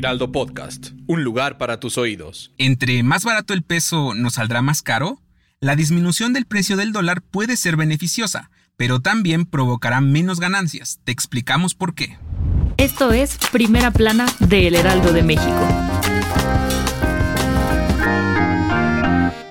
Heraldo Podcast, un lugar para tus oídos. Entre más barato el peso nos saldrá más caro, la disminución del precio del dólar puede ser beneficiosa, pero también provocará menos ganancias. Te explicamos por qué. Esto es Primera Plana de El Heraldo de México.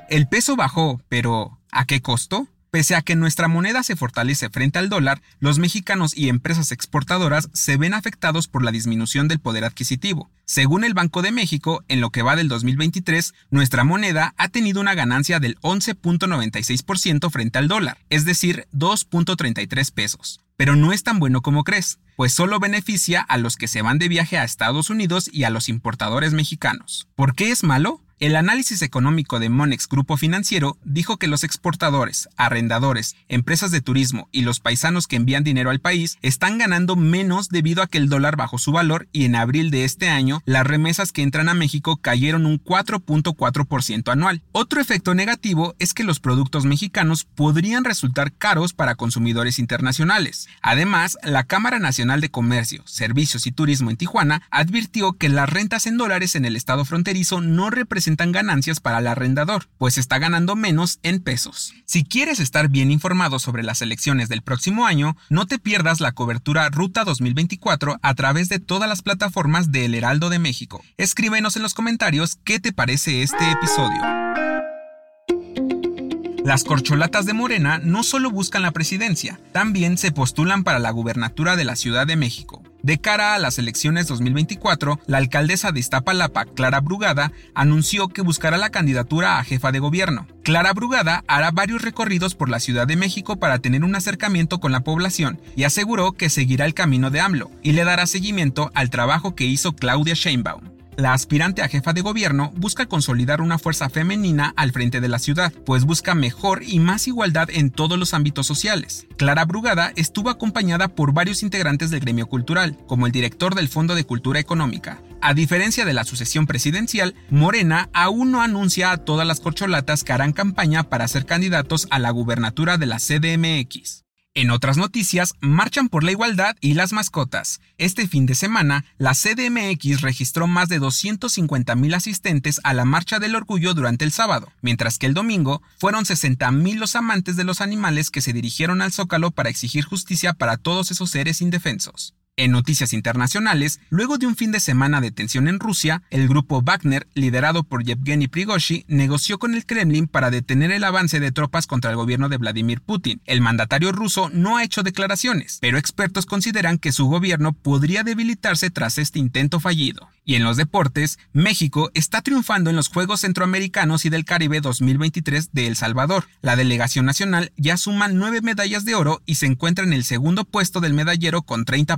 El peso bajó, pero ¿a qué costo? Pese a que nuestra moneda se fortalece frente al dólar, los mexicanos y empresas exportadoras se ven afectados por la disminución del poder adquisitivo. Según el Banco de México, en lo que va del 2023, nuestra moneda ha tenido una ganancia del 11.96% frente al dólar, es decir, 2.33 pesos. Pero no es tan bueno como crees, pues solo beneficia a los que se van de viaje a Estados Unidos y a los importadores mexicanos. ¿Por qué es malo? El análisis económico de Monex Grupo Financiero dijo que los exportadores, arrendadores, empresas de turismo y los paisanos que envían dinero al país están ganando menos debido a que el dólar bajó su valor y en abril de este año las remesas que entran a México cayeron un 4.4% anual. Otro efecto negativo es que los productos mexicanos podrían resultar caros para consumidores internacionales. Además, la Cámara Nacional de Comercio, Servicios y Turismo en Tijuana advirtió que las rentas en dólares en el estado fronterizo no representan ganancias para el arrendador, pues está ganando menos en pesos. Si quieres estar bien informado sobre las elecciones del próximo año, no te pierdas la cobertura Ruta 2024 a través de todas las plataformas de El Heraldo de México. Escríbenos en los comentarios qué te parece este episodio. Las corcholatas de Morena no solo buscan la presidencia, también se postulan para la gubernatura de la Ciudad de México. De cara a las elecciones 2024, la alcaldesa de Iztapalapa, Clara Brugada, anunció que buscará la candidatura a jefa de gobierno. Clara Brugada hará varios recorridos por la Ciudad de México para tener un acercamiento con la población y aseguró que seguirá el camino de AMLO y le dará seguimiento al trabajo que hizo Claudia Sheinbaum. La aspirante a jefa de gobierno busca consolidar una fuerza femenina al frente de la ciudad, pues busca mejor y más igualdad en todos los ámbitos sociales. Clara Brugada estuvo acompañada por varios integrantes del gremio cultural, como el director del Fondo de Cultura Económica. A diferencia de la sucesión presidencial, Morena aún no anuncia a todas las corcholatas que harán campaña para ser candidatos a la gubernatura de la CDMX. En otras noticias, marchan por la igualdad y las mascotas. Este fin de semana, la CDMX registró más de 250.000 asistentes a la Marcha del Orgullo durante el sábado, mientras que el domingo fueron 60.000 los amantes de los animales que se dirigieron al Zócalo para exigir justicia para todos esos seres indefensos. En noticias internacionales, luego de un fin de semana de tensión en Rusia, el grupo Wagner, liderado por Yevgeny Prigozhin, negoció con el Kremlin para detener el avance de tropas contra el gobierno de Vladimir Putin. El mandatario ruso no ha hecho declaraciones, pero expertos consideran que su gobierno podría debilitarse tras este intento fallido. Y en los deportes, México está triunfando en los Juegos Centroamericanos y del Caribe 2023 de El Salvador. La delegación nacional ya suma nueve medallas de oro y se encuentra en el segundo puesto del medallero con 30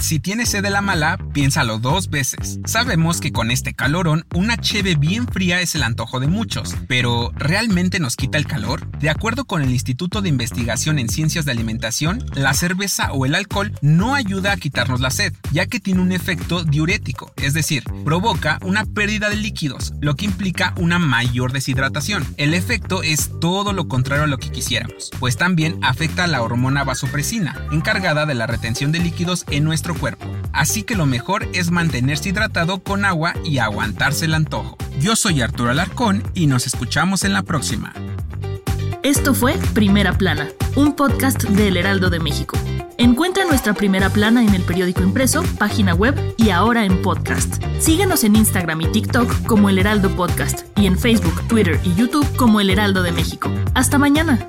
si tienes sed de la mala, piénsalo dos veces. Sabemos que con este calorón, una cheve bien fría es el antojo de muchos, pero ¿realmente nos quita el calor? De acuerdo con el Instituto de Investigación en Ciencias de Alimentación, la cerveza o el alcohol no ayuda a quitarnos la sed, ya que tiene un efecto diurético, es decir, provoca una pérdida de líquidos, lo que implica una mayor deshidratación. El efecto es todo lo contrario a lo que quisiéramos, pues también afecta a la hormona vasopresina, encargada de la retención de líquidos en cuerpo. Así que lo mejor es mantenerse hidratado con agua y aguantarse el antojo. Yo soy Arturo Alarcón y nos escuchamos en la próxima. Esto fue Primera Plana, un podcast del Heraldo de México. Encuentra nuestra primera plana en el periódico impreso, página web y ahora en podcast. Síguenos en Instagram y TikTok como El Heraldo Podcast y en Facebook, Twitter y YouTube como El Heraldo de México. Hasta mañana.